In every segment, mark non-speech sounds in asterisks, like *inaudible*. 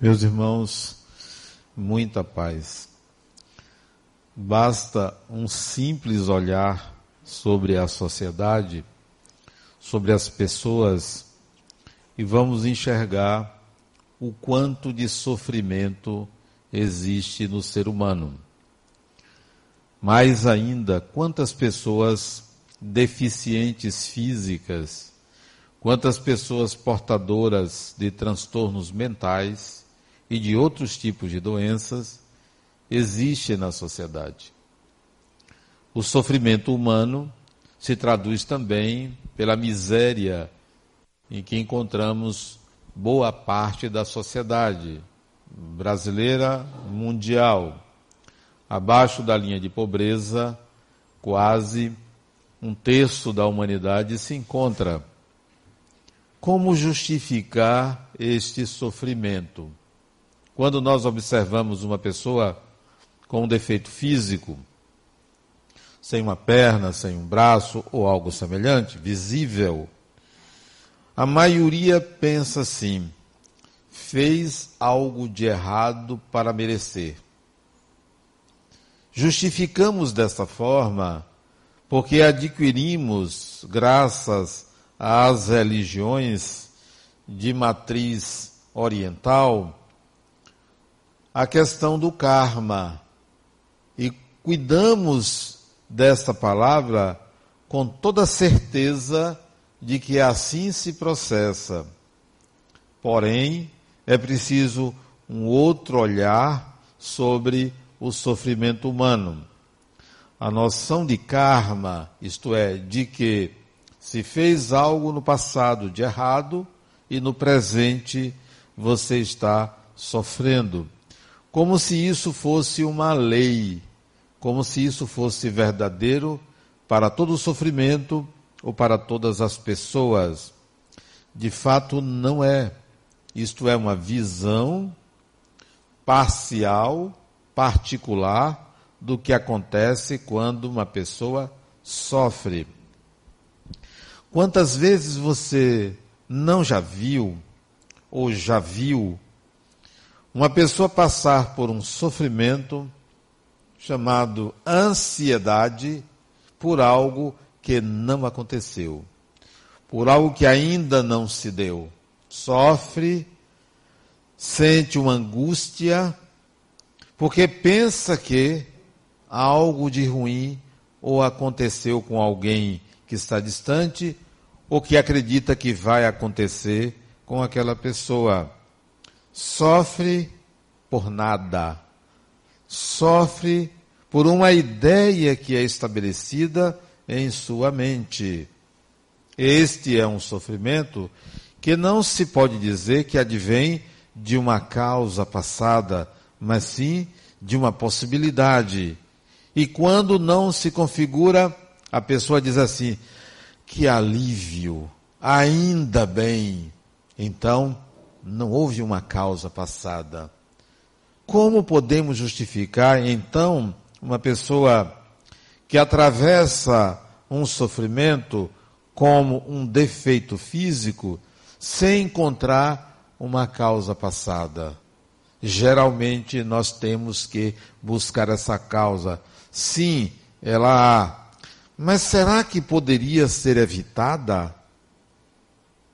Meus irmãos, muita paz. Basta um simples olhar sobre a sociedade, sobre as pessoas, e vamos enxergar o quanto de sofrimento existe no ser humano. Mais ainda, quantas pessoas deficientes físicas, quantas pessoas portadoras de transtornos mentais e de outros tipos de doenças existe na sociedade. O sofrimento humano se traduz também pela miséria em que encontramos boa parte da sociedade brasileira, mundial. Abaixo da linha de pobreza, quase um terço da humanidade se encontra. Como justificar este sofrimento? Quando nós observamos uma pessoa com um defeito físico, sem uma perna, sem um braço ou algo semelhante, visível, a maioria pensa assim: fez algo de errado para merecer. Justificamos desta forma porque adquirimos, graças às religiões de matriz oriental, a questão do karma. E cuidamos desta palavra com toda certeza de que assim se processa. Porém, é preciso um outro olhar sobre o sofrimento humano. A noção de karma, isto é, de que se fez algo no passado de errado e no presente você está sofrendo como se isso fosse uma lei, como se isso fosse verdadeiro para todo o sofrimento ou para todas as pessoas. De fato, não é. Isto é uma visão parcial, particular, do que acontece quando uma pessoa sofre. Quantas vezes você não já viu ou já viu uma pessoa passar por um sofrimento chamado ansiedade por algo que não aconteceu, por algo que ainda não se deu. Sofre, sente uma angústia, porque pensa que algo de ruim ou aconteceu com alguém que está distante, ou que acredita que vai acontecer com aquela pessoa sofre por nada. Sofre por uma ideia que é estabelecida em sua mente. Este é um sofrimento que não se pode dizer que advém de uma causa passada, mas sim de uma possibilidade. E quando não se configura, a pessoa diz assim: que alívio, ainda bem. Então, não houve uma causa passada. Como podemos justificar, então, uma pessoa que atravessa um sofrimento como um defeito físico sem encontrar uma causa passada? Geralmente nós temos que buscar essa causa. Sim, ela há. Mas será que poderia ser evitada?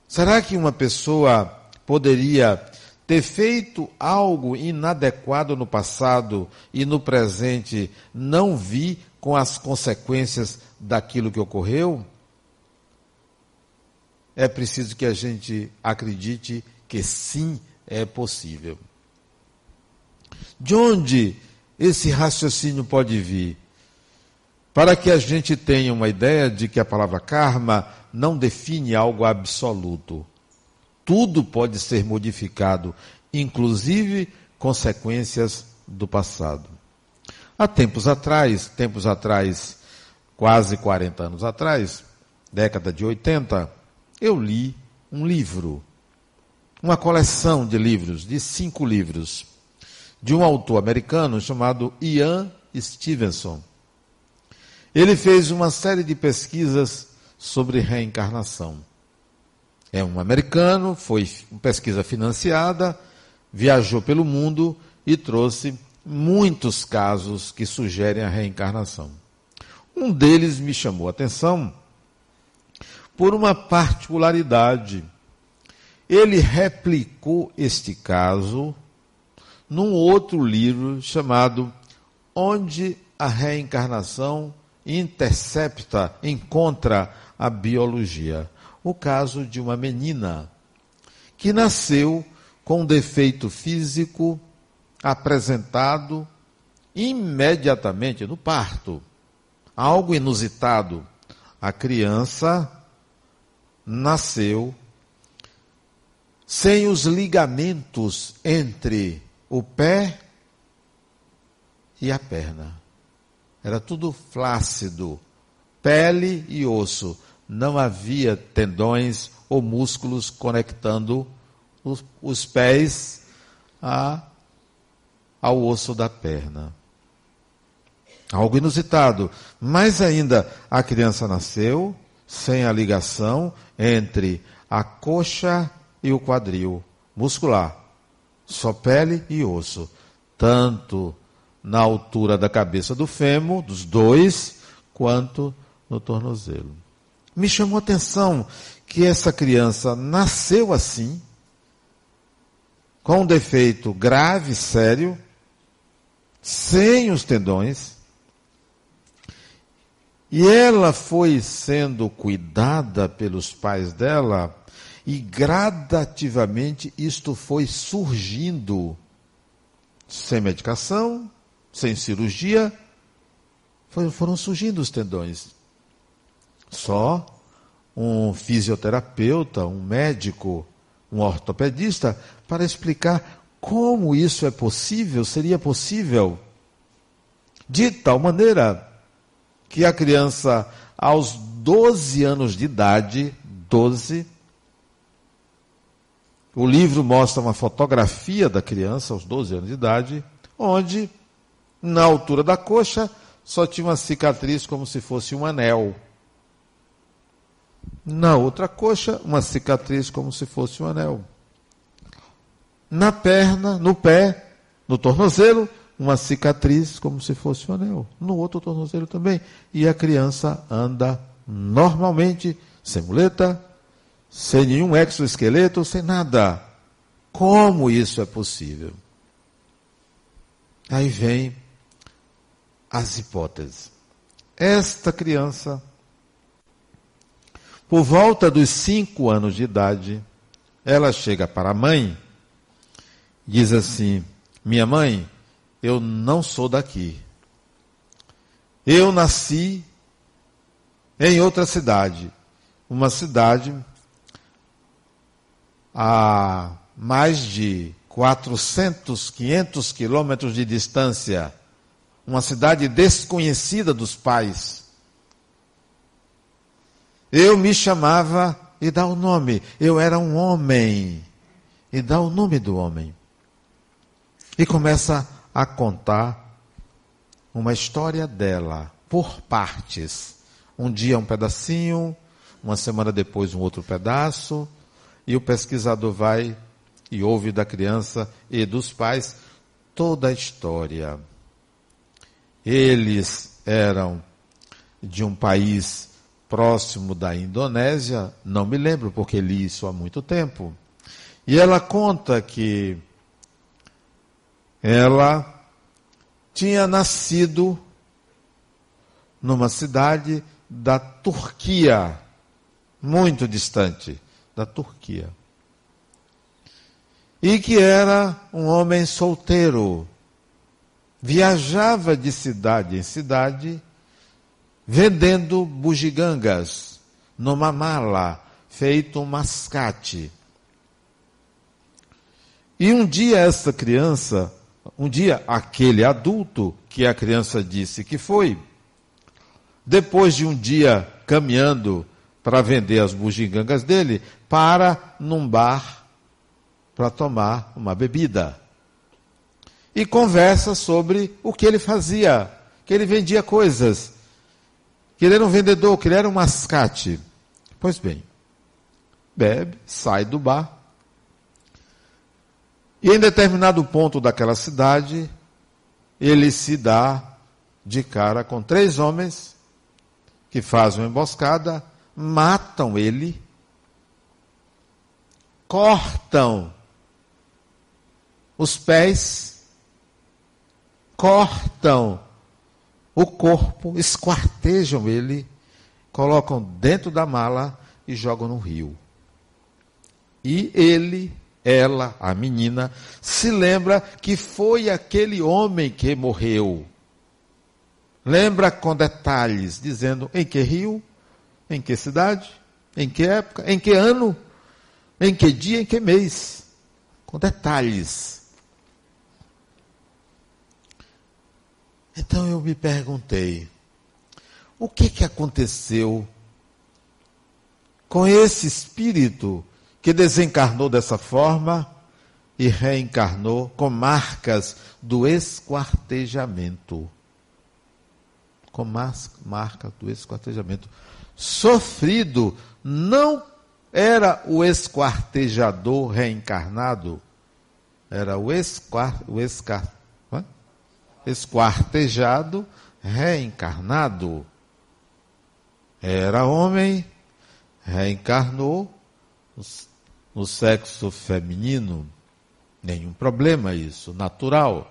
Será que uma pessoa poderia ter feito algo inadequado no passado e no presente não vi com as consequências daquilo que ocorreu? É preciso que a gente acredite que sim é possível. De onde esse raciocínio pode vir? Para que a gente tenha uma ideia de que a palavra karma não define algo absoluto tudo pode ser modificado, inclusive consequências do passado. Há tempos atrás, tempos atrás, quase 40 anos atrás, década de 80, eu li um livro, uma coleção de livros, de cinco livros, de um autor americano chamado Ian Stevenson. Ele fez uma série de pesquisas sobre reencarnação. É um americano, foi uma pesquisa financiada, viajou pelo mundo e trouxe muitos casos que sugerem a reencarnação. Um deles me chamou a atenção por uma particularidade. Ele replicou este caso num outro livro chamado Onde a Reencarnação Intercepta, Encontra a Biologia. O caso de uma menina que nasceu com um defeito físico apresentado imediatamente no parto. Algo inusitado. A criança nasceu sem os ligamentos entre o pé e a perna. Era tudo flácido, pele e osso. Não havia tendões ou músculos conectando os, os pés a, ao osso da perna. Algo inusitado. Mais ainda, a criança nasceu sem a ligação entre a coxa e o quadril muscular. Só pele e osso. Tanto na altura da cabeça do fêmur, dos dois, quanto no tornozelo. Me chamou a atenção que essa criança nasceu assim, com um defeito grave, sério, sem os tendões, e ela foi sendo cuidada pelos pais dela, e gradativamente isto foi surgindo, sem medicação, sem cirurgia, foram surgindo os tendões. Só um fisioterapeuta, um médico, um ortopedista, para explicar como isso é possível, seria possível, de tal maneira que a criança, aos 12 anos de idade, 12, o livro mostra uma fotografia da criança aos 12 anos de idade, onde, na altura da coxa, só tinha uma cicatriz como se fosse um anel. Na outra coxa, uma cicatriz como se fosse um anel. Na perna, no pé, no tornozelo, uma cicatriz como se fosse um anel. No outro tornozelo também. E a criança anda normalmente, sem muleta, sem nenhum exoesqueleto, sem nada. Como isso é possível? Aí vem as hipóteses. Esta criança por volta dos cinco anos de idade, ela chega para a mãe diz assim: Minha mãe, eu não sou daqui. Eu nasci em outra cidade. Uma cidade a mais de 400, 500 quilômetros de distância. Uma cidade desconhecida dos pais. Eu me chamava e dá o nome. Eu era um homem. E dá o nome do homem. E começa a contar uma história dela, por partes. Um dia um pedacinho, uma semana depois um outro pedaço, e o pesquisador vai e ouve da criança e dos pais toda a história. Eles eram de um país próximo da Indonésia, não me lembro porque li isso há muito tempo. E ela conta que ela tinha nascido numa cidade da Turquia, muito distante da Turquia. E que era um homem solteiro. Viajava de cidade em cidade vendendo bugigangas numa mala, feito um mascate. E um dia essa criança, um dia aquele adulto que a criança disse que foi, depois de um dia caminhando para vender as bugigangas dele, para num bar para tomar uma bebida. E conversa sobre o que ele fazia, que ele vendia coisas que ele era um vendedor, que ele era um mascate. Pois bem, bebe, sai do bar E em determinado ponto daquela cidade, ele se dá de cara com três homens que fazem uma emboscada, matam ele, cortam os pés, cortam o corpo, esquartejam ele, colocam dentro da mala e jogam no rio. E ele, ela, a menina, se lembra que foi aquele homem que morreu. Lembra com detalhes, dizendo em que rio, em que cidade, em que época, em que ano, em que dia, em que mês. Com detalhes. Então eu me perguntei, o que que aconteceu com esse espírito que desencarnou dessa forma e reencarnou com marcas do esquartejamento? Com marcas do esquartejamento. Sofrido não era o esquartejador reencarnado, era o, esquar, o escar, esquartejado reencarnado. Era homem, reencarnou no sexo feminino. Nenhum problema isso, natural.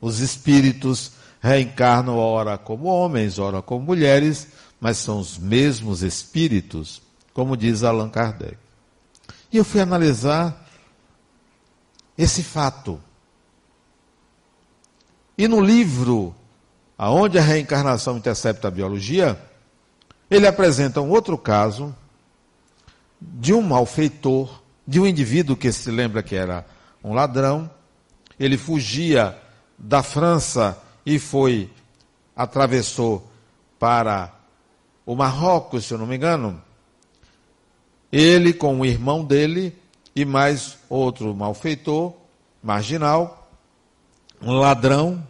Os espíritos reencarnam ora como homens, ora como mulheres, mas são os mesmos espíritos, como diz Allan Kardec. E eu fui analisar esse fato. E no livro Aonde a reencarnação intercepta a biologia, ele apresenta um outro caso de um malfeitor, de um indivíduo que se lembra que era um ladrão. Ele fugia da França e foi, atravessou para o Marrocos, se eu não me engano. Ele com o irmão dele e mais outro malfeitor, marginal, um ladrão,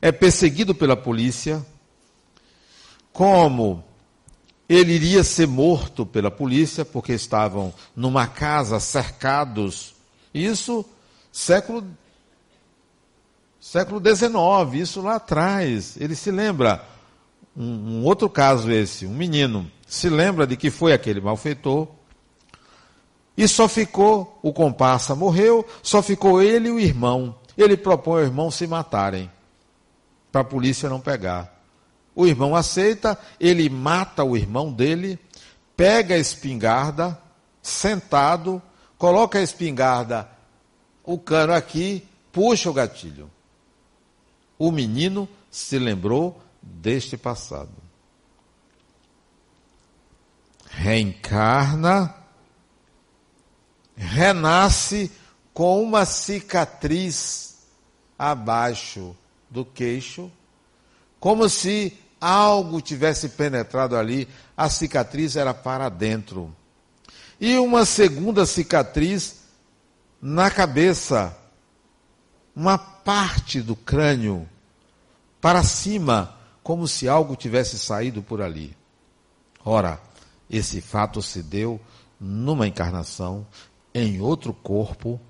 é perseguido pela polícia, como ele iria ser morto pela polícia, porque estavam numa casa cercados. Isso século século XIX, isso lá atrás. Ele se lembra, um, um, outro caso esse, um menino, se lembra de que foi aquele malfeitor. E só ficou, o comparsa morreu, só ficou ele e o irmão. Ele propõe ao irmão se matarem para a polícia não pegar. O irmão aceita, ele mata o irmão dele, pega a espingarda, sentado, coloca a espingarda, o cano aqui, puxa o gatilho. O menino se lembrou deste passado. Reencarna, renasce com uma cicatriz abaixo do queixo, como se algo tivesse penetrado ali, a cicatriz era para dentro. E uma segunda cicatriz na cabeça, uma parte do crânio para cima, como se algo tivesse saído por ali. Ora, esse fato se deu numa encarnação, em outro corpo.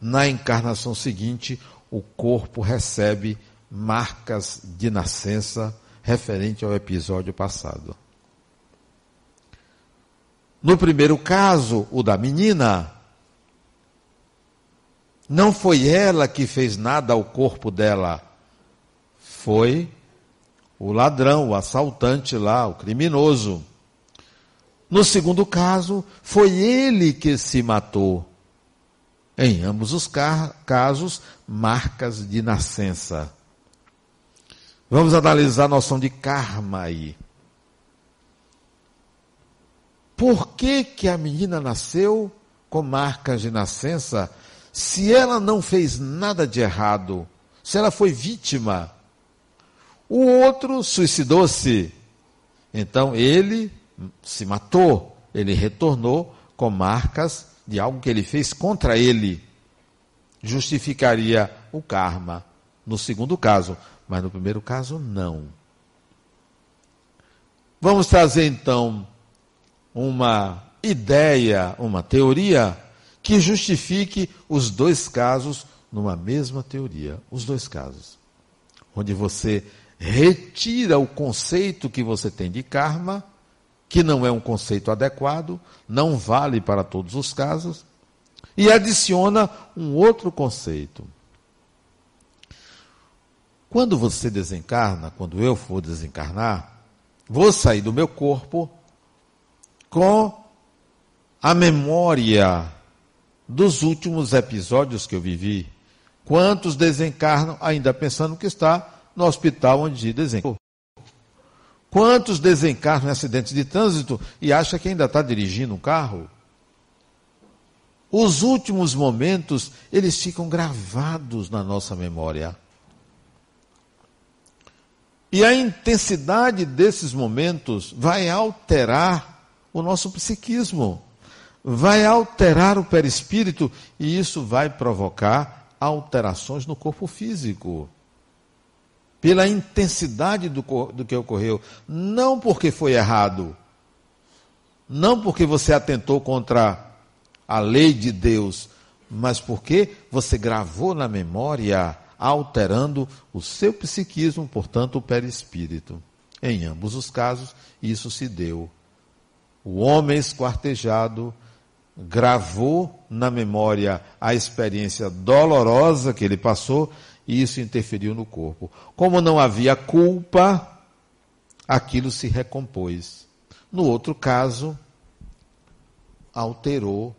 Na encarnação seguinte, o corpo recebe marcas de nascença referente ao episódio passado. No primeiro caso, o da menina, não foi ela que fez nada ao corpo dela, foi o ladrão, o assaltante lá, o criminoso. No segundo caso, foi ele que se matou. Em ambos os casos, marcas de nascença. Vamos analisar a noção de karma aí. Por que, que a menina nasceu com marcas de nascença se ela não fez nada de errado? Se ela foi vítima? O outro suicidou-se. Então ele se matou, ele retornou com marcas de algo que ele fez contra ele, justificaria o karma. No segundo caso, mas no primeiro caso, não. Vamos trazer então uma ideia, uma teoria que justifique os dois casos numa mesma teoria. Os dois casos. Onde você retira o conceito que você tem de karma, que não é um conceito adequado, não vale para todos os casos, e adiciona um outro conceito. Quando você desencarna, quando eu for desencarnar, vou sair do meu corpo com a memória dos últimos episódios que eu vivi. Quantos desencarnam ainda pensando que está no hospital onde desencarnou? Quantos desencarnam em acidentes de trânsito e acha que ainda está dirigindo um carro? Os últimos momentos, eles ficam gravados na nossa memória. E a intensidade desses momentos vai alterar o nosso psiquismo, vai alterar o perispírito e isso vai provocar alterações no corpo físico. Pela intensidade do, do que ocorreu, não porque foi errado, não porque você atentou contra a lei de Deus, mas porque você gravou na memória alterando o seu psiquismo, portanto, o perispírito. Em ambos os casos, isso se deu. O homem esquartejado gravou na memória a experiência dolorosa que ele passou e isso interferiu no corpo. Como não havia culpa, aquilo se recompôs. No outro caso, alterou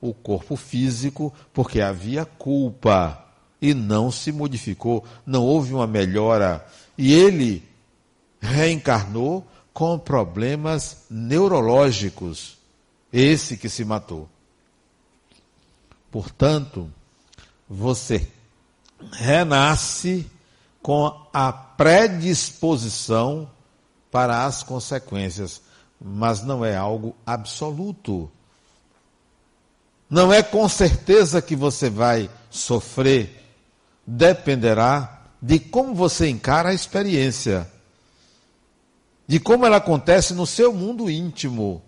o corpo físico porque havia culpa e não se modificou, não houve uma melhora. E ele reencarnou com problemas neurológicos, esse que se matou. Portanto, você renasce com a predisposição para as consequências, mas não é algo absoluto. Não é com certeza que você vai sofrer dependerá de como você encara a experiência, de como ela acontece no seu mundo íntimo.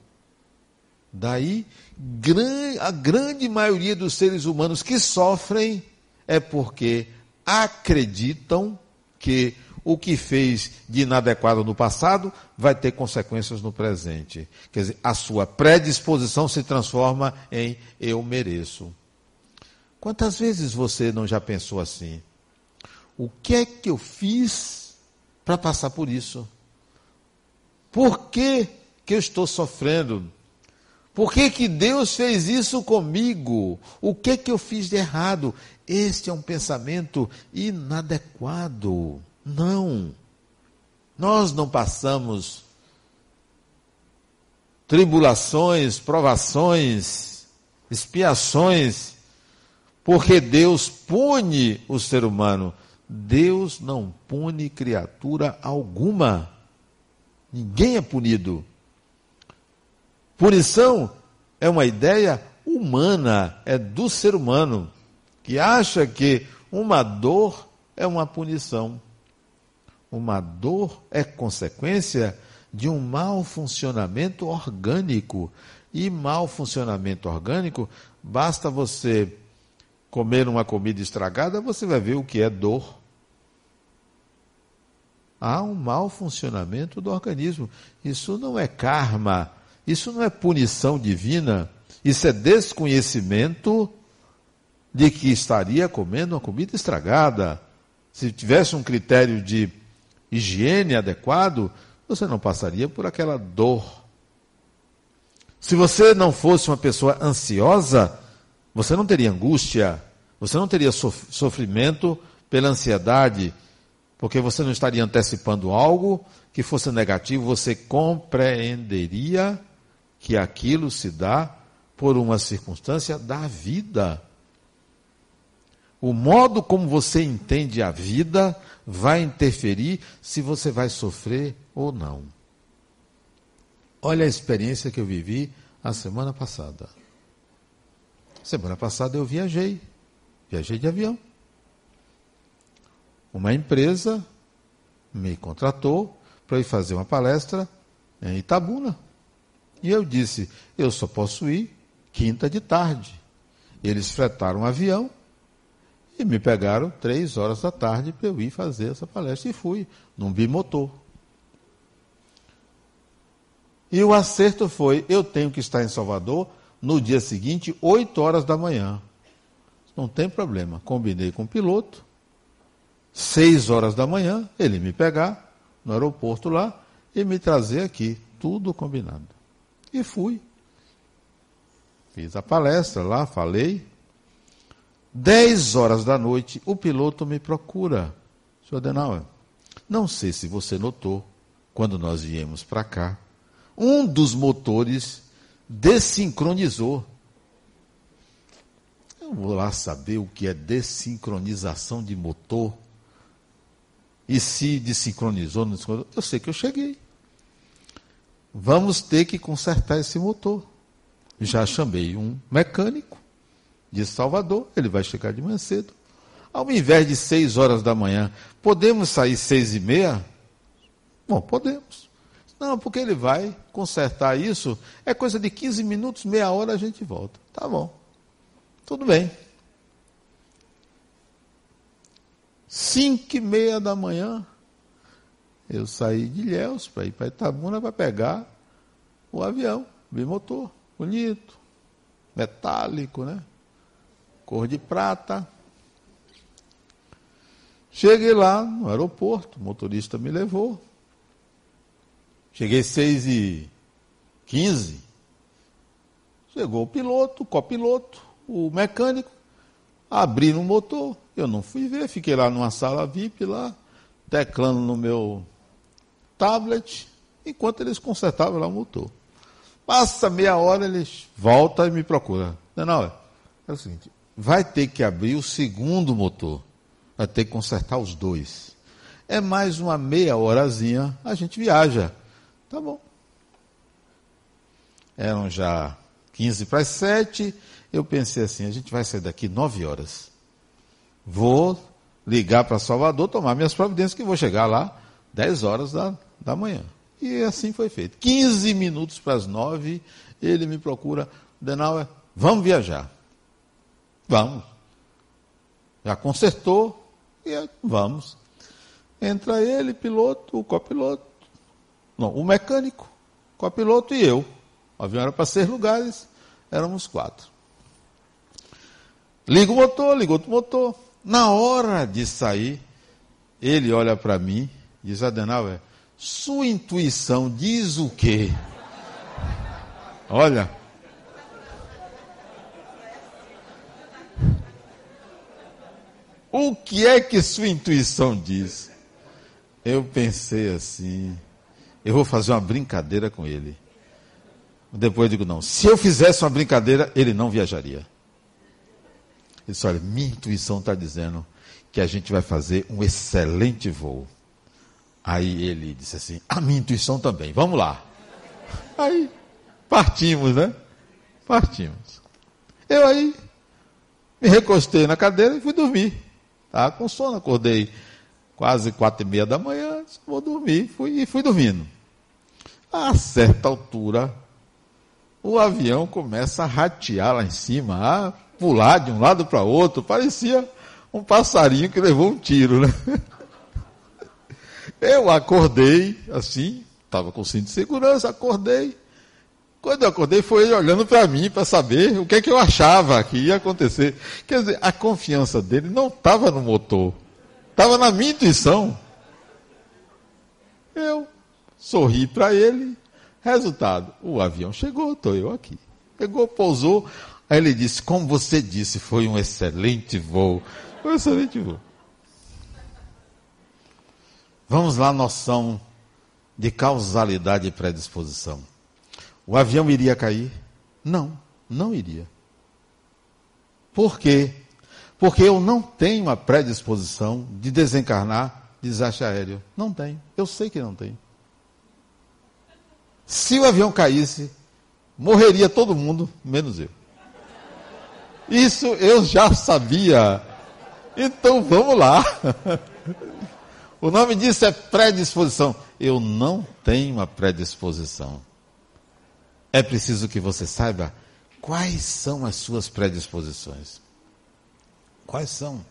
Daí, a grande maioria dos seres humanos que sofrem é porque acreditam que o que fez de inadequado no passado vai ter consequências no presente. Quer dizer, a sua predisposição se transforma em eu mereço. Quantas vezes você não já pensou assim? O que é que eu fiz para passar por isso? Por que, que eu estou sofrendo? Por que, que Deus fez isso comigo? O que é que eu fiz de errado? Este é um pensamento inadequado. Não. Nós não passamos tribulações, provações, expiações porque Deus pune o ser humano. Deus não pune criatura alguma. Ninguém é punido. Punição é uma ideia humana, é do ser humano, que acha que uma dor é uma punição. Uma dor é consequência de um mau funcionamento orgânico. E mau funcionamento orgânico, basta você comer uma comida estragada, você vai ver o que é dor. Há um mau funcionamento do organismo. Isso não é karma, isso não é punição divina, isso é desconhecimento de que estaria comendo uma comida estragada. Se tivesse um critério de higiene adequado, você não passaria por aquela dor. Se você não fosse uma pessoa ansiosa, você não teria angústia, você não teria sofrimento pela ansiedade, porque você não estaria antecipando algo que fosse negativo, você compreenderia que aquilo se dá por uma circunstância da vida. O modo como você entende a vida vai interferir se você vai sofrer ou não. Olha a experiência que eu vivi a semana passada. Semana passada eu viajei, viajei de avião. Uma empresa me contratou para ir fazer uma palestra em Itabuna. E eu disse: eu só posso ir quinta de tarde. Eles fretaram um avião e me pegaram três horas da tarde para eu ir fazer essa palestra. E fui, num bimotor. E o acerto foi: eu tenho que estar em Salvador no dia seguinte, 8 horas da manhã. Não tem problema. Combinei com o piloto, 6 horas da manhã, ele me pegar no aeroporto lá e me trazer aqui. Tudo combinado. E fui. Fiz a palestra lá, falei. 10 horas da noite, o piloto me procura. Senhor Adenauer, não sei se você notou, quando nós viemos para cá, um dos motores desincronizou. Eu vou lá saber o que é desincronização de motor. E se desincronizou, não desincronizou. Eu sei que eu cheguei. Vamos ter que consertar esse motor. Já chamei um mecânico de Salvador, ele vai chegar de manhã cedo. Ao invés de seis horas da manhã, podemos sair seis e meia? Bom, podemos. Não, porque ele vai consertar isso. É coisa de 15 minutos, meia hora a gente volta. Tá bom. Tudo bem. Cinco e meia da manhã, eu saí de Ilhéus para ir para Itabuna para pegar o avião, bimotor, bonito, metálico, né? Cor de prata. Cheguei lá no aeroporto, o motorista me levou. Cheguei seis e quinze. Chegou o piloto, o copiloto, o mecânico, abriram o motor. Eu não fui ver, fiquei lá numa sala VIP lá, teclando no meu tablet, enquanto eles consertavam lá o motor. Passa meia hora, eles voltam e me procuram. Não, não, é o seguinte, vai ter que abrir o segundo motor. Vai ter que consertar os dois. É mais uma meia horazinha, a gente viaja. Tá bom. Eram já 15 para as 7. Eu pensei assim: a gente vai sair daqui 9 horas. Vou ligar para Salvador, tomar minhas providências, que vou chegar lá 10 horas da, da manhã. E assim foi feito. 15 minutos para as 9, ele me procura: Denauer, vamos viajar. Vamos. Já consertou, e vamos. Entra ele, piloto, o copiloto, não, o mecânico, copiloto e eu. O avião era para seis lugares, éramos quatro. Liga o motor, liga outro motor. Na hora de sair, ele olha para mim e diz, Adenauer, sua intuição diz o quê? Olha. O que é que sua intuição diz? Eu pensei assim, eu vou fazer uma brincadeira com ele. Depois eu digo, não, se eu fizesse uma brincadeira, ele não viajaria. Ele disse, olha, minha intuição está dizendo que a gente vai fazer um excelente voo. Aí ele disse assim, a minha intuição também, vamos lá. Aí partimos, né? Partimos. Eu aí me recostei na cadeira e fui dormir. Estava com sono, acordei quase quatro e meia da manhã, vou dormir, fui, e fui dormindo. A certa altura, o avião começa a ratear lá em cima, a pular de um lado para outro, parecia um passarinho que levou um tiro, né? *laughs* Eu acordei assim, estava com cinto de segurança, acordei. Quando eu acordei, foi ele olhando para mim para saber o que é que eu achava que ia acontecer. Quer dizer, a confiança dele não estava no motor, Estava na minha intuição. Eu sorri para ele. Resultado: o avião chegou, estou eu aqui. Pegou, pousou. Aí ele disse: Como você disse, foi um excelente voo. Foi um excelente voo. Vamos lá, noção de causalidade e predisposição. O avião iria cair? Não, não iria. Por quê? Porque eu não tenho a predisposição de desencarnar desastre aéreo. Não tenho. Eu sei que não tenho. Se o avião caísse, morreria todo mundo, menos eu. Isso eu já sabia. Então vamos lá. *laughs* O nome disso é predisposição. Eu não tenho a predisposição. É preciso que você saiba Quais são as suas predisposições? Quais são?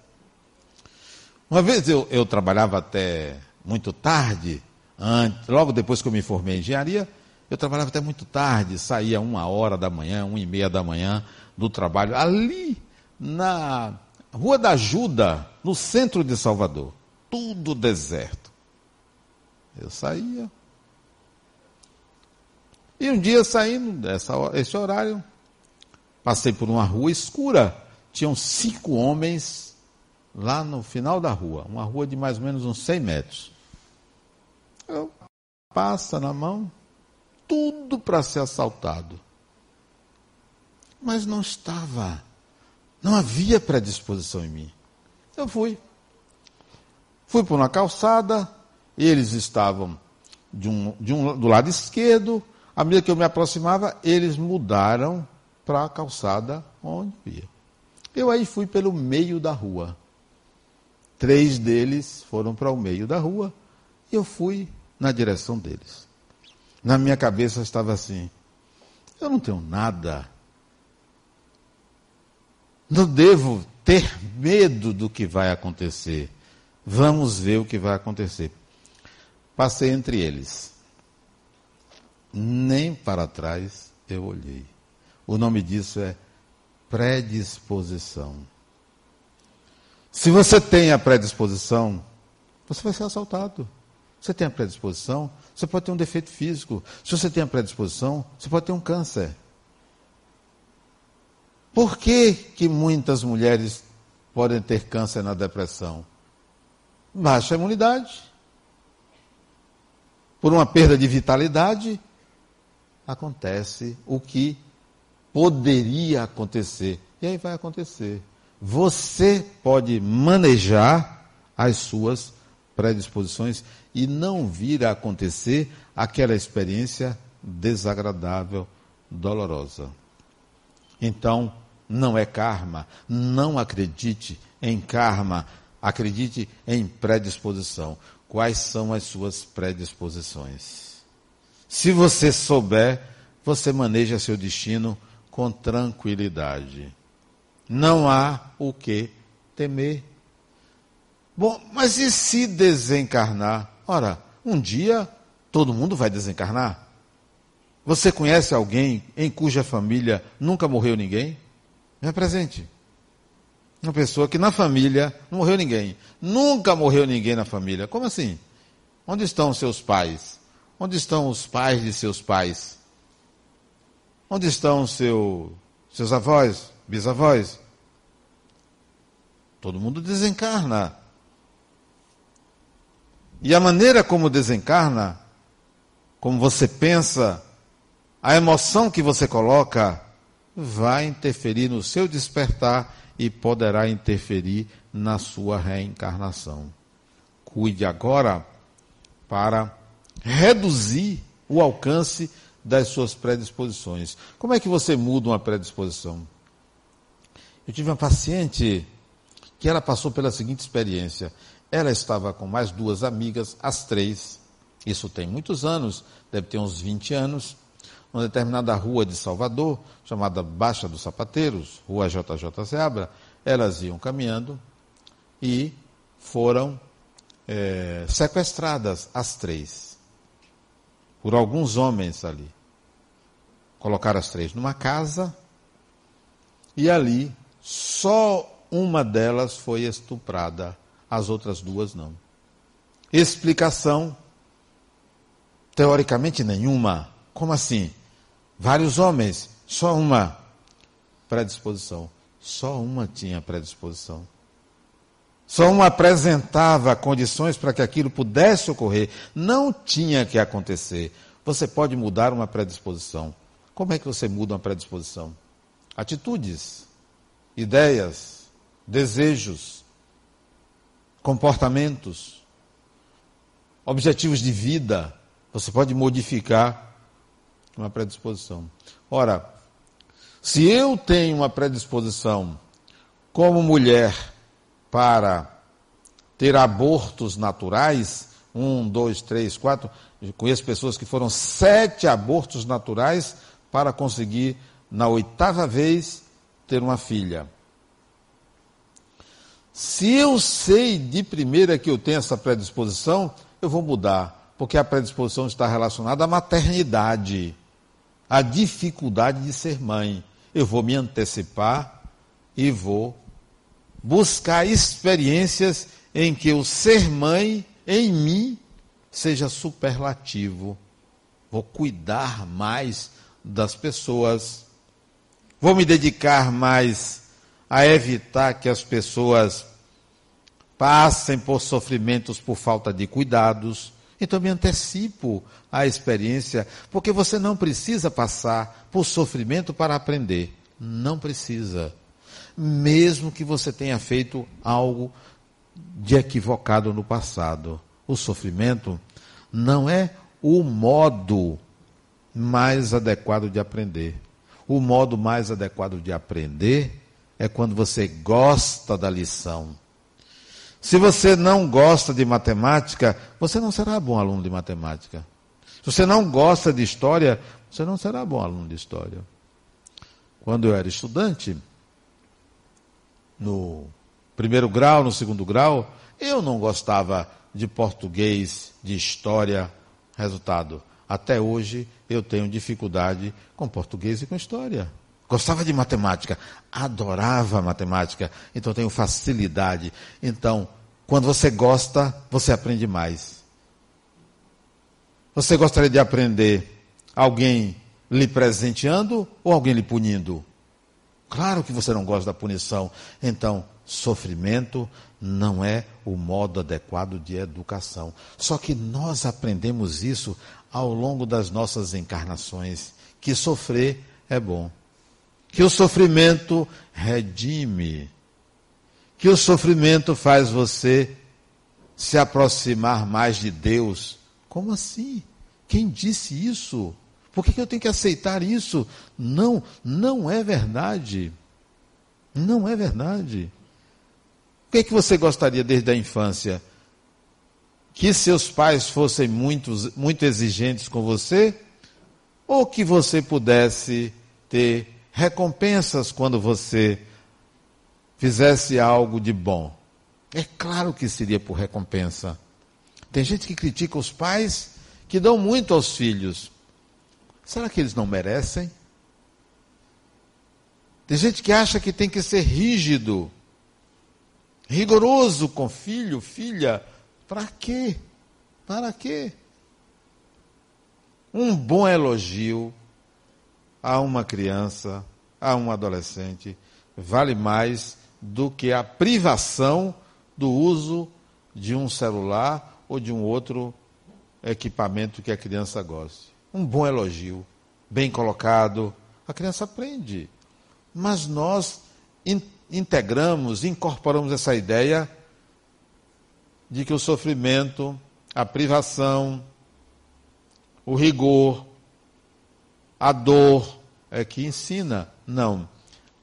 Uma vez eu, eu trabalhava até muito tarde, antes, logo depois que eu me formei em engenharia, eu trabalhava até muito tarde, saía uma hora da manhã, uma e meia da manhã do trabalho, ali na Rua da Ajuda, no centro de Salvador. Tudo deserto. Eu saía. E um dia saindo dessa, esse horário, passei por uma rua escura. Tinham cinco homens lá no final da rua, uma rua de mais ou menos uns 100 metros. Eu passa na mão, tudo para ser assaltado. Mas não estava, não havia predisposição em mim. Eu fui. Fui por uma calçada, eles estavam de um, de um, do lado esquerdo, à medida que eu me aproximava, eles mudaram para a calçada onde ia. Eu aí fui pelo meio da rua. Três deles foram para o meio da rua e eu fui na direção deles. Na minha cabeça estava assim: eu não tenho nada. Não devo ter medo do que vai acontecer. Vamos ver o que vai acontecer. Passei entre eles. Nem para trás eu olhei. O nome disso é predisposição. Se você tem a predisposição, você vai ser assaltado. Você tem a predisposição, você pode ter um defeito físico. Se você tem a predisposição, você pode ter um câncer. Por que, que muitas mulheres podem ter câncer na depressão? Baixa imunidade. Por uma perda de vitalidade, acontece o que poderia acontecer. E aí vai acontecer. Você pode manejar as suas predisposições e não vir a acontecer aquela experiência desagradável, dolorosa. Então, não é karma. Não acredite em karma. Acredite em predisposição. Quais são as suas predisposições? Se você souber, você maneja seu destino com tranquilidade. Não há o que temer. Bom, mas e se desencarnar? Ora, um dia todo mundo vai desencarnar. Você conhece alguém em cuja família nunca morreu ninguém? Me apresente. Uma pessoa que na família não morreu ninguém. Nunca morreu ninguém na família. Como assim? Onde estão seus pais? Onde estão os pais de seus pais? Onde estão seu, seus avós, bisavós? Todo mundo desencarna. E a maneira como desencarna, como você pensa, a emoção que você coloca, vai interferir no seu despertar e poderá interferir na sua reencarnação. Cuide agora para reduzir o alcance das suas predisposições. Como é que você muda uma predisposição? Eu tive uma paciente que ela passou pela seguinte experiência. Ela estava com mais duas amigas, as três, isso tem muitos anos, deve ter uns 20 anos, numa determinada rua de Salvador, chamada Baixa dos Sapateiros, Rua JJ Seabra, elas iam caminhando e foram é, sequestradas, as três, por alguns homens ali. Colocaram as três numa casa e ali só uma delas foi estuprada as outras duas não. Explicação, teoricamente nenhuma. Como assim? Vários homens, só uma predisposição. Só uma tinha predisposição. Só uma apresentava condições para que aquilo pudesse ocorrer. Não tinha que acontecer. Você pode mudar uma predisposição. Como é que você muda uma predisposição? Atitudes, ideias, desejos, comportamentos, objetivos de vida, você pode modificar uma predisposição. Ora, se eu tenho uma predisposição como mulher para ter abortos naturais, um, dois, três, quatro, conheço pessoas que foram sete abortos naturais para conseguir na oitava vez, ter uma filha. Se eu sei de primeira que eu tenho essa predisposição, eu vou mudar, porque a predisposição está relacionada à maternidade, à dificuldade de ser mãe. Eu vou me antecipar e vou buscar experiências em que o ser mãe em mim seja superlativo. Vou cuidar mais das pessoas. Vou me dedicar mais a evitar que as pessoas passem por sofrimentos por falta de cuidados. Então me antecipo à experiência, porque você não precisa passar por sofrimento para aprender. Não precisa. Mesmo que você tenha feito algo de equivocado no passado. O sofrimento não é o modo mais adequado de aprender. O modo mais adequado de aprender é quando você gosta da lição. Se você não gosta de matemática, você não será bom aluno de matemática. Se você não gosta de história, você não será bom aluno de história. Quando eu era estudante, no primeiro grau, no segundo grau, eu não gostava de português, de história. Resultado, até hoje eu tenho dificuldade com português e com história. Gostava de matemática, adorava matemática, então tenho facilidade. Então, quando você gosta, você aprende mais. Você gostaria de aprender alguém lhe presenteando ou alguém lhe punindo? Claro que você não gosta da punição. Então, sofrimento não é o modo adequado de educação. Só que nós aprendemos isso ao longo das nossas encarnações, que sofrer é bom. Que o sofrimento redime. Que o sofrimento faz você se aproximar mais de Deus. Como assim? Quem disse isso? Por que, eu tenho que aceitar isso? Não, não é verdade. Não é verdade. O que, é que você gostaria desde a infância? Que seus pais fossem muito, muito exigentes com você? Ou que você pudesse ter recompensas quando você fizesse algo de bom? É claro que seria por recompensa. Tem gente que critica os pais que dão muito aos filhos. Será que eles não merecem? Tem gente que acha que tem que ser rígido rigoroso com filho, filha, para quê? Para quê? Um bom elogio a uma criança, a um adolescente, vale mais do que a privação do uso de um celular ou de um outro equipamento que a criança goste. Um bom elogio, bem colocado, a criança aprende. Mas nós integramos, incorporamos essa ideia de que o sofrimento, a privação, o rigor, a dor é que ensina. Não.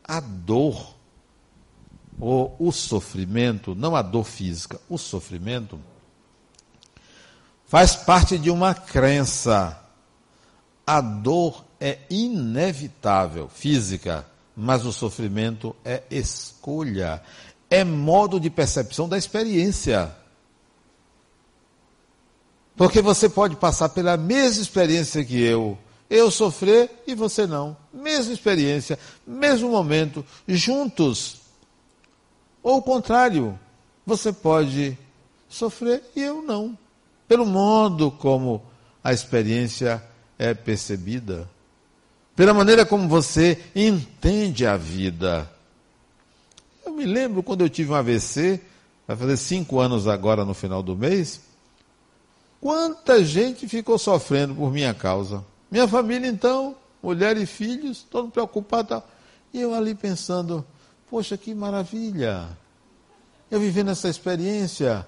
A dor, ou o sofrimento, não a dor física, o sofrimento, faz parte de uma crença. A dor é inevitável, física mas o sofrimento é escolha, é modo de percepção da experiência. Porque você pode passar pela mesma experiência que eu, eu sofrer e você não. Mesma experiência, mesmo momento, juntos. Ou o contrário, você pode sofrer e eu não. Pelo modo como a experiência é percebida pela maneira como você entende a vida. Eu me lembro quando eu tive um AVC, vai fazer cinco anos agora no final do mês, quanta gente ficou sofrendo por minha causa. Minha família, então, mulher e filhos, todo preocupado. E eu ali pensando, poxa, que maravilha. Eu vivendo essa experiência,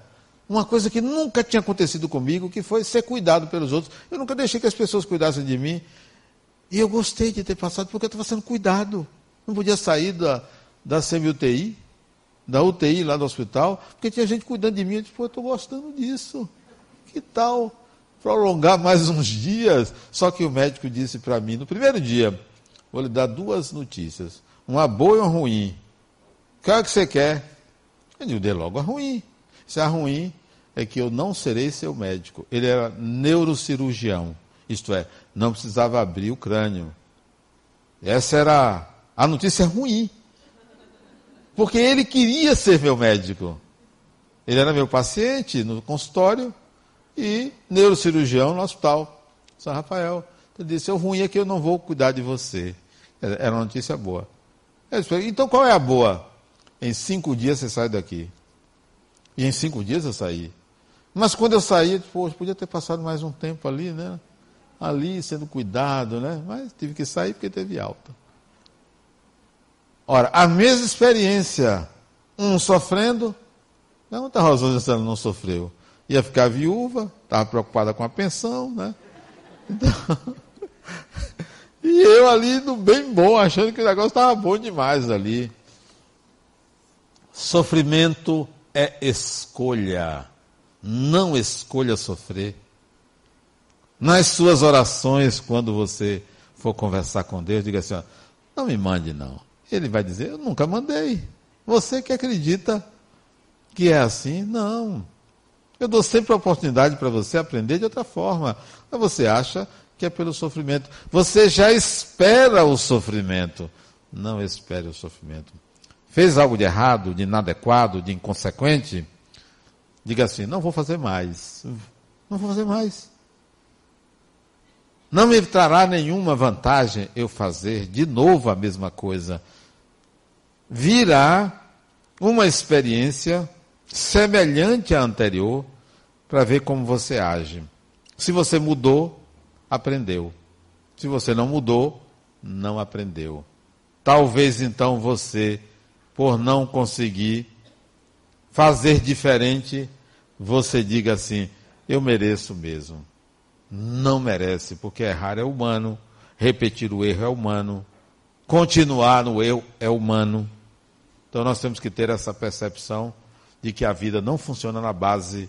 uma coisa que nunca tinha acontecido comigo, que foi ser cuidado pelos outros. Eu nunca deixei que as pessoas cuidassem de mim. E eu gostei de ter passado porque eu estava sendo cuidado. Não podia sair da, da semi-UTI, da UTI lá do hospital, porque tinha gente cuidando de mim. Eu disse, pô, eu estou gostando disso. Que tal prolongar mais uns dias? Só que o médico disse para mim, no primeiro dia, vou lhe dar duas notícias. Uma boa e uma ruim. Qual é que você quer? Eu dê logo a ruim. Se a ruim é que eu não serei seu médico. Ele era neurocirurgião. Isto é, não precisava abrir o crânio. Essa era a notícia ruim. Porque ele queria ser meu médico. Ele era meu paciente no consultório e neurocirurgião no hospital São Rafael. Ele disse: o ruim é que eu não vou cuidar de você. Era uma notícia boa. Disse, então qual é a boa? Em cinco dias você sai daqui. E em cinco dias eu saí. Mas quando eu saí, poxa, podia ter passado mais um tempo ali, né? Ali sendo cuidado, né? Mas tive que sair porque teve alta. Ora, a mesma experiência, um sofrendo, não, a Rosângela não sofreu. Ia ficar viúva, estava preocupada com a pensão, né? Então, *laughs* e eu ali no bem bom, achando que o negócio estava bom demais ali. Sofrimento é escolha. Não escolha sofrer. Nas suas orações, quando você for conversar com Deus, diga assim: ó, não me mande, não. Ele vai dizer: eu nunca mandei. Você que acredita que é assim, não. Eu dou sempre a oportunidade para você aprender de outra forma. Mas você acha que é pelo sofrimento. Você já espera o sofrimento. Não espere o sofrimento fez algo de errado, de inadequado, de inconsequente, diga assim: não vou fazer mais. Não vou fazer mais. Não me trará nenhuma vantagem eu fazer de novo a mesma coisa. Virá uma experiência semelhante à anterior para ver como você age. Se você mudou, aprendeu. Se você não mudou, não aprendeu. Talvez então você por não conseguir fazer diferente, você diga assim: eu mereço mesmo. Não merece, porque errar é humano, repetir o erro é humano, continuar no erro é humano. Então nós temos que ter essa percepção de que a vida não funciona na base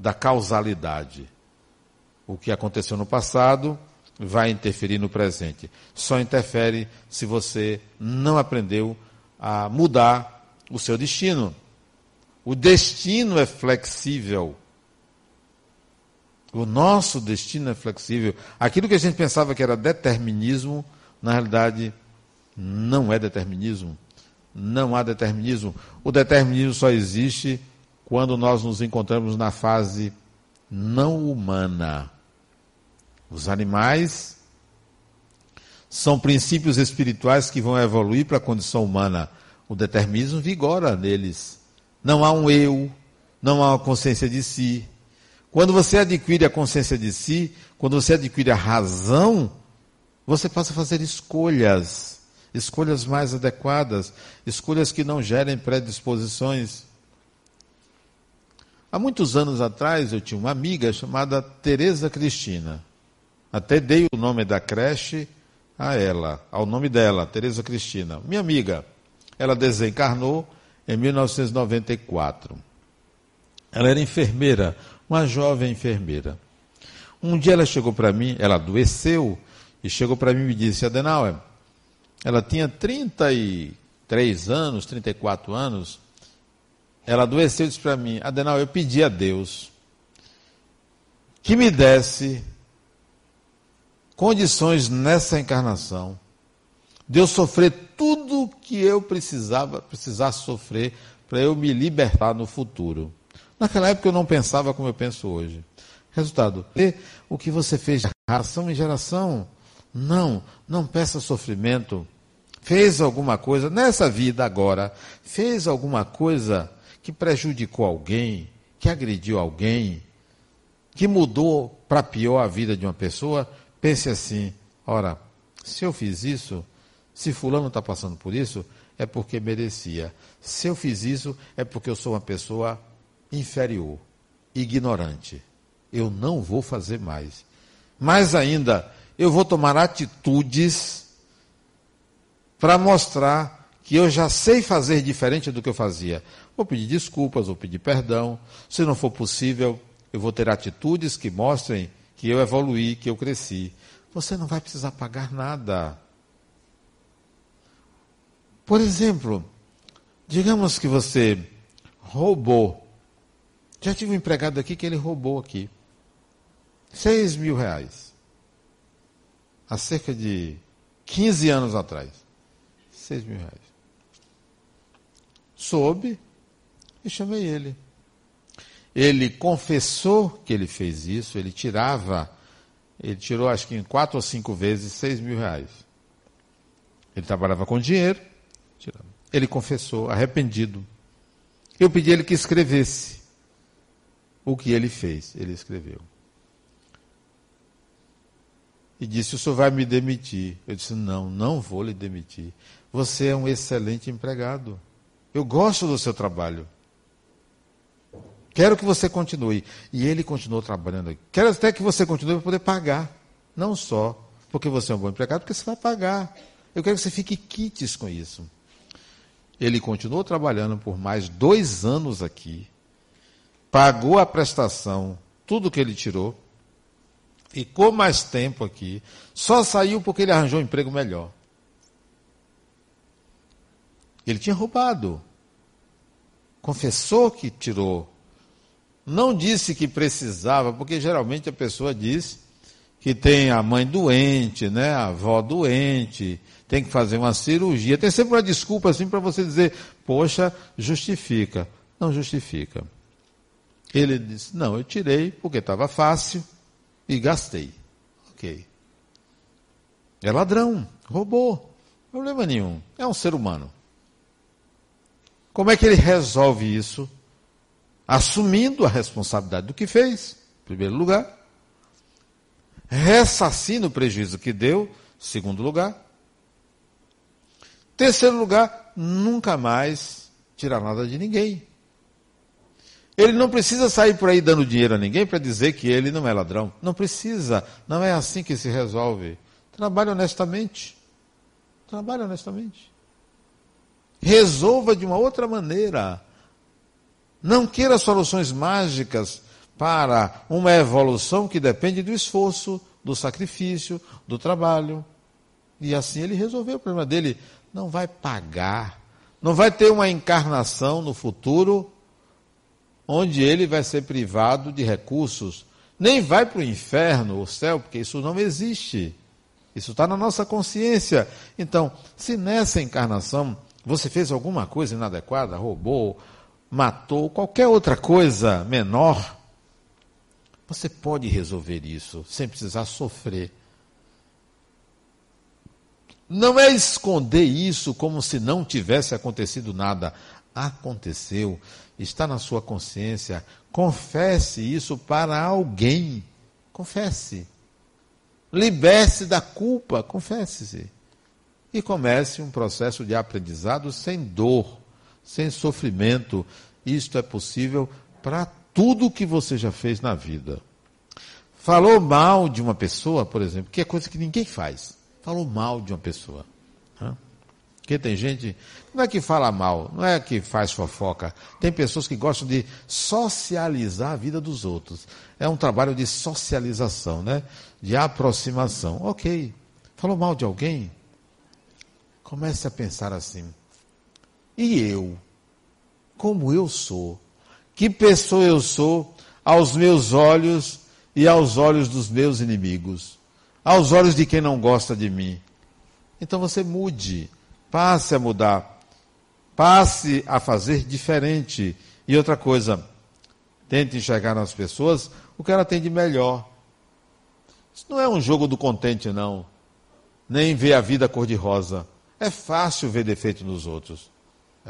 da causalidade. O que aconteceu no passado vai interferir no presente. Só interfere se você não aprendeu a mudar o seu destino. O destino é flexível. O nosso destino é flexível. Aquilo que a gente pensava que era determinismo, na realidade, não é determinismo. Não há determinismo. O determinismo só existe quando nós nos encontramos na fase não humana. Os animais são princípios espirituais que vão evoluir para a condição humana. O determinismo vigora neles. Não há um eu, não há uma consciência de si. Quando você adquire a consciência de si, quando você adquire a razão, você passa a fazer escolhas, escolhas mais adequadas, escolhas que não gerem predisposições. Há muitos anos atrás eu tinha uma amiga chamada Teresa Cristina. Até dei o nome da creche a ela, ao nome dela, Tereza Cristina, minha amiga. Ela desencarnou em 1994. Ela era enfermeira, uma jovem enfermeira. Um dia ela chegou para mim, ela adoeceu e chegou para mim e me disse: Adenauer, ela tinha 33 anos, 34 anos. Ela adoeceu e disse para mim: Adenauer, eu pedi a Deus que me desse condições nessa encarnação de eu sofrer tudo que eu precisava, precisasse sofrer para eu me libertar no futuro. Naquela época eu não pensava como eu penso hoje. Resultado, o que você fez de geração em geração. Não, não peça sofrimento. Fez alguma coisa nessa vida agora, fez alguma coisa que prejudicou alguém, que agrediu alguém, que mudou para pior a vida de uma pessoa, Pense assim: ora, se eu fiz isso, se Fulano está passando por isso, é porque merecia. Se eu fiz isso, é porque eu sou uma pessoa inferior, ignorante. Eu não vou fazer mais. Mais ainda, eu vou tomar atitudes para mostrar que eu já sei fazer diferente do que eu fazia. Vou pedir desculpas, vou pedir perdão. Se não for possível, eu vou ter atitudes que mostrem que eu evoluí, que eu cresci. Você não vai precisar pagar nada. Por exemplo, digamos que você roubou. Já tive um empregado aqui que ele roubou aqui. Seis mil reais. Há cerca de 15 anos atrás. Seis mil reais. Soube e chamei ele. Ele confessou que ele fez isso, ele tirava, ele tirou acho que em quatro ou cinco vezes seis mil reais. Ele trabalhava com dinheiro, tirava. ele confessou, arrependido. Eu pedi ele que escrevesse o que ele fez. Ele escreveu. E disse: O senhor vai me demitir. Eu disse: Não, não vou lhe demitir. Você é um excelente empregado. Eu gosto do seu trabalho. Quero que você continue. E ele continuou trabalhando. Quero até que você continue para poder pagar. Não só porque você é um bom empregado, porque você vai pagar. Eu quero que você fique quites com isso. Ele continuou trabalhando por mais dois anos aqui. Pagou a prestação, tudo que ele tirou. Ficou mais tempo aqui. Só saiu porque ele arranjou um emprego melhor. Ele tinha roubado. Confessou que tirou não disse que precisava, porque geralmente a pessoa diz que tem a mãe doente, né, a avó doente, tem que fazer uma cirurgia. Tem sempre uma desculpa assim para você dizer, poxa, justifica. Não justifica. Ele disse, não, eu tirei porque estava fácil e gastei. Ok. É ladrão, roubou. Problema nenhum. É um ser humano. Como é que ele resolve isso? Assumindo a responsabilidade do que fez, em primeiro lugar, ressarcindo o prejuízo que deu, segundo lugar. Terceiro lugar, nunca mais tirar nada de ninguém. Ele não precisa sair por aí dando dinheiro a ninguém para dizer que ele não é ladrão. Não precisa. Não é assim que se resolve. Trabalhe honestamente. Trabalhe honestamente. Resolva de uma outra maneira. Não queira soluções mágicas para uma evolução que depende do esforço, do sacrifício, do trabalho. E assim ele resolveu o problema dele. Não vai pagar, não vai ter uma encarnação no futuro onde ele vai ser privado de recursos, nem vai para o inferno, o céu, porque isso não existe. Isso está na nossa consciência. Então, se nessa encarnação você fez alguma coisa inadequada, roubou, matou, qualquer outra coisa menor, você pode resolver isso sem precisar sofrer. Não é esconder isso como se não tivesse acontecido nada. Aconteceu, está na sua consciência. Confesse isso para alguém. Confesse. Liberte-se da culpa, confesse-se. E comece um processo de aprendizado sem dor sem sofrimento. Isto é possível para tudo que você já fez na vida. Falou mal de uma pessoa, por exemplo, que é coisa que ninguém faz. Falou mal de uma pessoa. Porque tem gente, não é que fala mal, não é que faz fofoca. Tem pessoas que gostam de socializar a vida dos outros. É um trabalho de socialização, né? De aproximação. Ok. Falou mal de alguém? Comece a pensar assim. E eu? Como eu sou? Que pessoa eu sou aos meus olhos e aos olhos dos meus inimigos? Aos olhos de quem não gosta de mim? Então você mude, passe a mudar, passe a fazer diferente. E outra coisa, tente enxergar nas pessoas o que ela tem de melhor. Isso não é um jogo do contente, não. Nem ver a vida cor-de-rosa. É fácil ver defeito nos outros.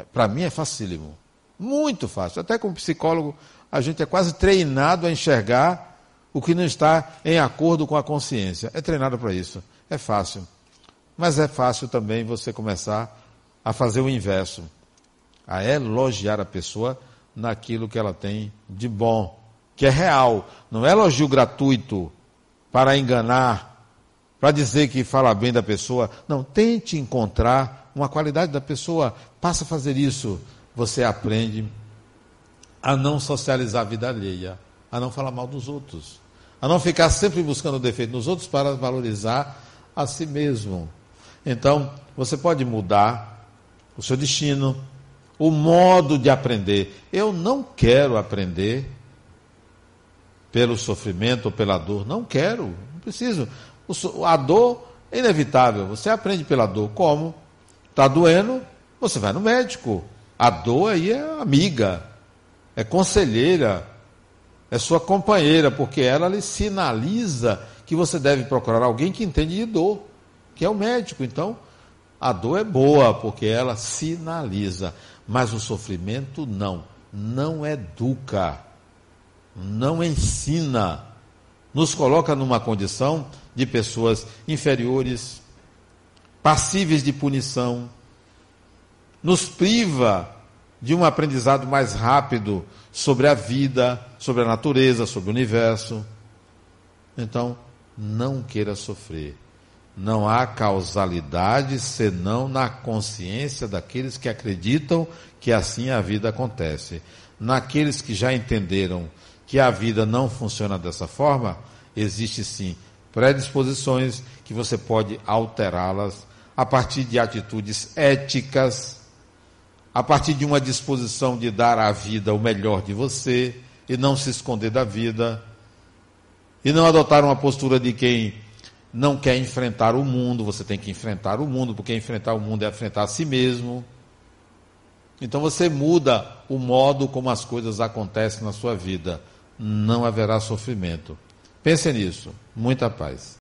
Para mim é facílimo. Muito fácil. Até como psicólogo, a gente é quase treinado a enxergar o que não está em acordo com a consciência. É treinado para isso. É fácil. Mas é fácil também você começar a fazer o inverso. A elogiar a pessoa naquilo que ela tem de bom, que é real. Não é elogio gratuito para enganar, para dizer que fala bem da pessoa. Não, tente encontrar uma qualidade da pessoa Passa a fazer isso, você aprende a não socializar a vida alheia, a não falar mal dos outros, a não ficar sempre buscando defeito nos outros para valorizar a si mesmo. Então, você pode mudar o seu destino, o modo de aprender. Eu não quero aprender pelo sofrimento ou pela dor. Não quero, não preciso. A dor é inevitável. Você aprende pela dor. Como? Está doendo, você vai no médico. A dor aí é amiga, é conselheira, é sua companheira, porque ela lhe sinaliza que você deve procurar alguém que entende de dor, que é o médico. Então, a dor é boa, porque ela sinaliza, mas o sofrimento não, não educa, não ensina, nos coloca numa condição de pessoas inferiores, passíveis de punição, nos priva de um aprendizado mais rápido sobre a vida, sobre a natureza, sobre o universo. Então, não queira sofrer. Não há causalidade senão na consciência daqueles que acreditam que assim a vida acontece. Naqueles que já entenderam que a vida não funciona dessa forma, existe sim predisposições que você pode alterá-las a partir de atitudes éticas, a partir de uma disposição de dar à vida o melhor de você e não se esconder da vida, e não adotar uma postura de quem não quer enfrentar o mundo, você tem que enfrentar o mundo, porque enfrentar o mundo é enfrentar a si mesmo. Então você muda o modo como as coisas acontecem na sua vida. Não haverá sofrimento. Pense nisso. Muita paz.